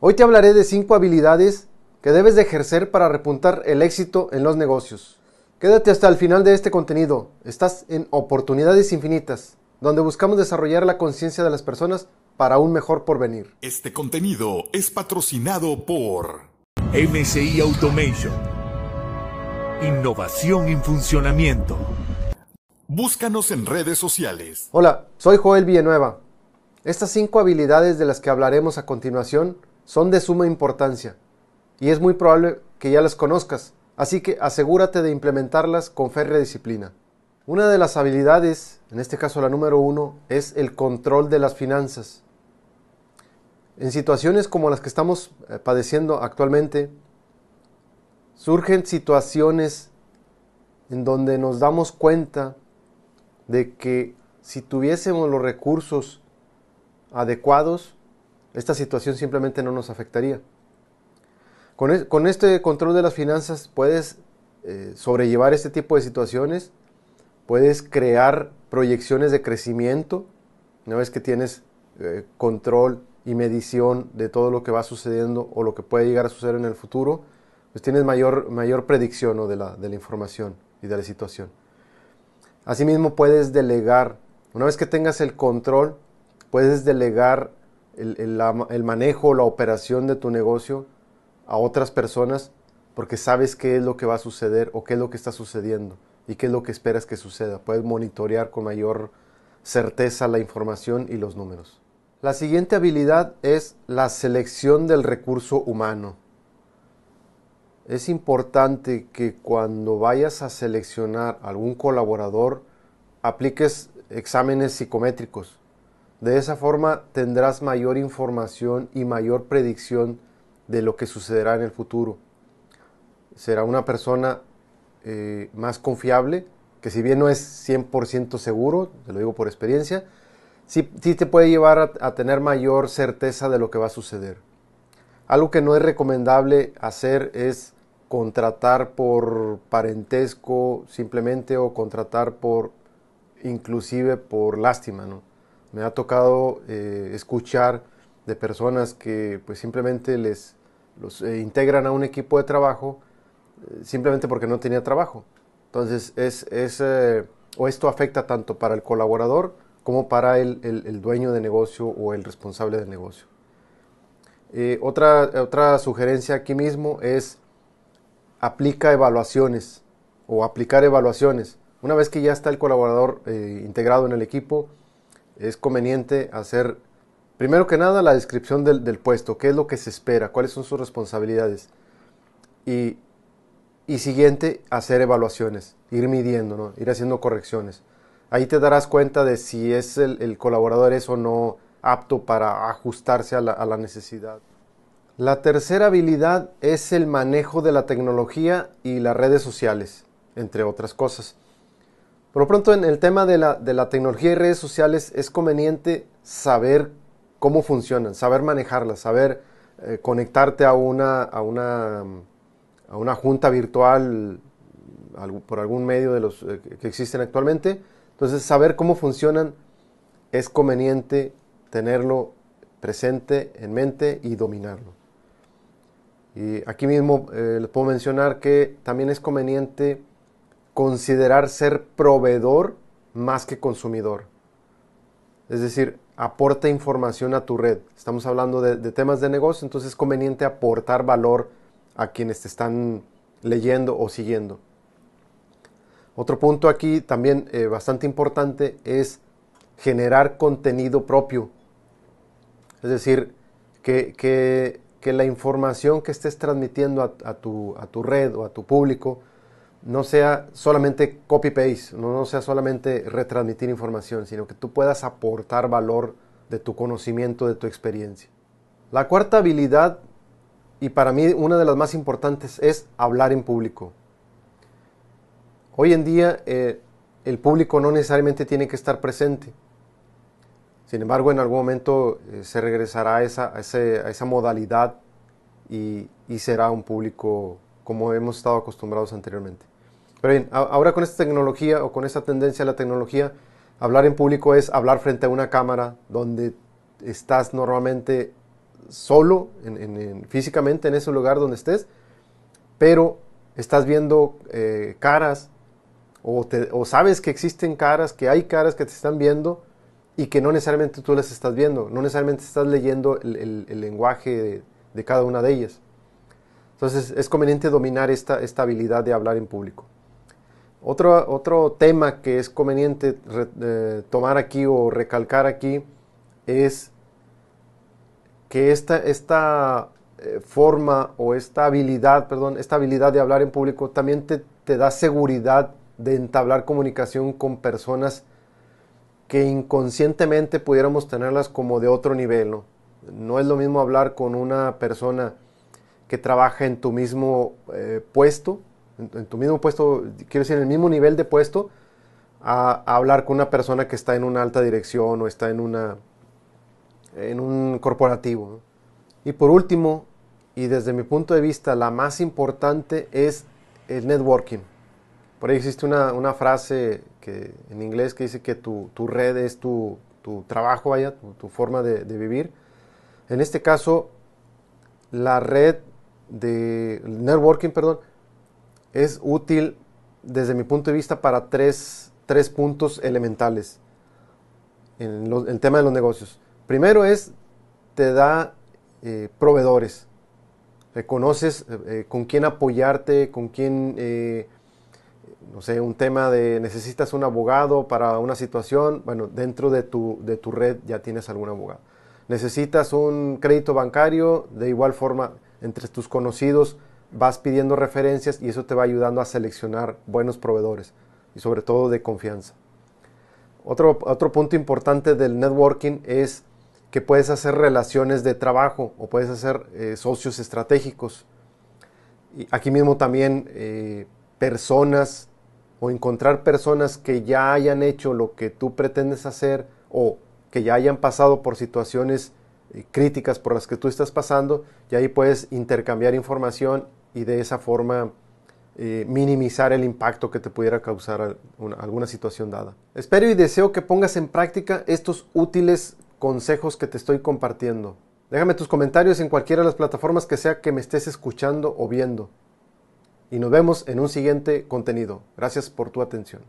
Hoy te hablaré de 5 habilidades que debes de ejercer para repuntar el éxito en los negocios. Quédate hasta el final de este contenido. Estás en Oportunidades Infinitas, donde buscamos desarrollar la conciencia de las personas para un mejor porvenir. Este contenido es patrocinado por MCI Automation. Innovación en funcionamiento. Búscanos en redes sociales. Hola, soy Joel Villanueva. Estas cinco habilidades de las que hablaremos a continuación son de suma importancia y es muy probable que ya las conozcas, así que asegúrate de implementarlas con férrea disciplina. Una de las habilidades, en este caso la número uno, es el control de las finanzas. En situaciones como las que estamos eh, padeciendo actualmente, surgen situaciones en donde nos damos cuenta de que si tuviésemos los recursos adecuados, esta situación simplemente no nos afectaría. Con, este control de las finanzas puedes eh, sobrellevar este tipo de situaciones, puedes crear proyecciones de crecimiento, una vez que tienes eh, control y medición de todo lo que va sucediendo o lo que puede llegar a suceder en el futuro, pues tienes mayor, mayor predicción de, la, de la información y de la situación. Asimismo puedes delegar, una vez que tengas el control, puedes delegar el, manejo, la operación de tu negocio a otras personas porque sabes qué es lo que va a suceder o qué es lo que está sucediendo y qué es lo que esperas que suceda. Puedes monitorear con mayor certeza la información y los números. La siguiente habilidad es la selección del recurso humano. Es importante que cuando vayas a seleccionar algún colaborador apliques exámenes psicométricos de esa forma tendrás mayor información y mayor predicción de lo que sucederá en el futuro. Será una persona eh, más confiable, que si bien no es 100% seguro, te lo digo por experiencia, sí, te puede llevar a, tener mayor certeza de lo que va a suceder. Algo que no es recomendable hacer es contratar por parentesco simplemente o contratar por inclusive por lástima, ¿no? Me ha tocado eh, escuchar de personas que pues simplemente les los eh, integran a un equipo de trabajo eh, simplemente porque no tenía trabajo. Entonces es, es o esto afecta tanto para el colaborador como para el, el, dueño de negocio o el responsable del negocio. otra, otra sugerencia aquí mismo es aplica evaluaciones o aplicar evaluaciones. Una vez que ya está el colaborador integrado en el equipo, es conveniente hacer, primero que nada, la descripción del, puesto, qué es lo que se espera, cuáles son sus responsabilidades. Y, siguiente, hacer evaluaciones, ir midiendo, ir haciendo correcciones. Ahí te darás cuenta de si es el, colaborador es o no apto para ajustarse a la, a la necesidad. La tercera habilidad es el manejo de la tecnología y las redes sociales, entre otras cosas. Por lo pronto, en el tema de la, tecnología y redes sociales es conveniente saber cómo funcionan, saber manejarlas, saber eh, conectarte a una, junta virtual por algún medio de los eh, que existen actualmente. Entonces, saber cómo funcionan es conveniente tenerlo presente en mente y dominarlo. Y aquí mismo eh, les puedo mencionar que también es conveniente considerar ser proveedor más que consumidor. Es decir, aporta información a tu red. Estamos hablando de, temas de negocio, entonces es conveniente aportar valor a quienes te están leyendo o siguiendo. Otro punto aquí también eh, bastante importante es generar contenido propio. Es decir, que, la información que estés transmitiendo a, tu, a tu red o a tu público no sea solamente copy-paste, no, sea solamente retransmitir información, sino que tú puedas aportar valor de tu conocimiento, de tu experiencia. La cuarta habilidad, y para mí una de las más importantes, es hablar en público. Hoy en día eh, el público no necesariamente tiene que estar presente. Sin embargo, en algún momento eh, se regresará a esa, esa modalidad y, y será un público como hemos estado acostumbrados anteriormente. Pero bien, ahora con esta tecnología o con esta tendencia a la tecnología, hablar en público es hablar frente a una cámara donde estás normalmente solo físicamente en ese lugar donde estés, pero estás viendo eh, caras o, sabes que existen caras, que hay caras que te están viendo y que no necesariamente tú las estás viendo, no necesariamente estás leyendo el, lenguaje de, cada una de ellas. Entonces es conveniente dominar esta, esta habilidad de hablar en público. Otro, otro tema que es conveniente eh, tomar aquí o recalcar aquí es que esta, esta eh, forma o esta habilidad, perdón, esta habilidad de hablar en público también te, te da seguridad de entablar comunicación con personas que inconscientemente pudiéramos tenerlas como de otro nivel. ¿no? no es lo mismo hablar con una persona que trabaja en tu mismo eh, puesto, en, tu mismo puesto, quiero decir, en el mismo nivel de puesto, a, hablar con una persona que está en una alta dirección o está en, una, en un corporativo. Y por último, y desde mi punto de vista, la más importante es el networking. Por ahí existe una, frase que, en inglés que dice que tu, red es tu, trabajo, vaya, tu, forma de, vivir. En este caso, la red de networking, perdón, es útil desde mi punto de vista para tres, puntos elementales en el tema de los negocios. Primero es, te da eh, proveedores. Reconoces eh, eh, con quién apoyarte, con quién, no sé, un tema de necesitas un abogado para una situación, bueno, dentro de tu, de tu red ya tienes algún abogado. Necesitas un crédito bancario, de igual forma, entre tus conocidos vas pidiendo referencias y eso te va ayudando a seleccionar buenos proveedores y sobre todo de confianza. Otro, otro punto importante del networking es que puedes hacer relaciones de trabajo o puedes hacer eh, socios estratégicos. Aquí mismo también eh, personas o encontrar personas que ya hayan hecho lo que tú pretendes hacer o que ya hayan pasado por situaciones críticas por las que tú estás pasando y ahí puedes intercambiar información y de esa forma minimizar el impacto que te pudiera causar alguna situación dada. Espero y deseo que pongas en práctica estos útiles consejos que te estoy compartiendo. Déjame tus comentarios en cualquiera de las plataformas que sea que me estés escuchando o viendo. Y nos vemos en un siguiente contenido. Gracias por tu atención.